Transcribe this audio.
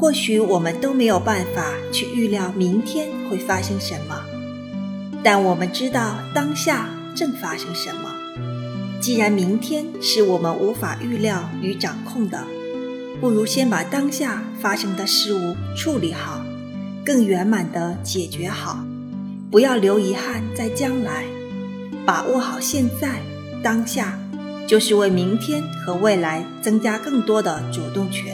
或许我们都没有办法去预料明天会发生什么但我们知道当下正发生什么。既然明天是我们无法预料与掌控的不如先把当下发生的事物处理好更圆满的解决好。不要留遗憾在将来把握好现在当下就是为明天和未来增加更多的主动权。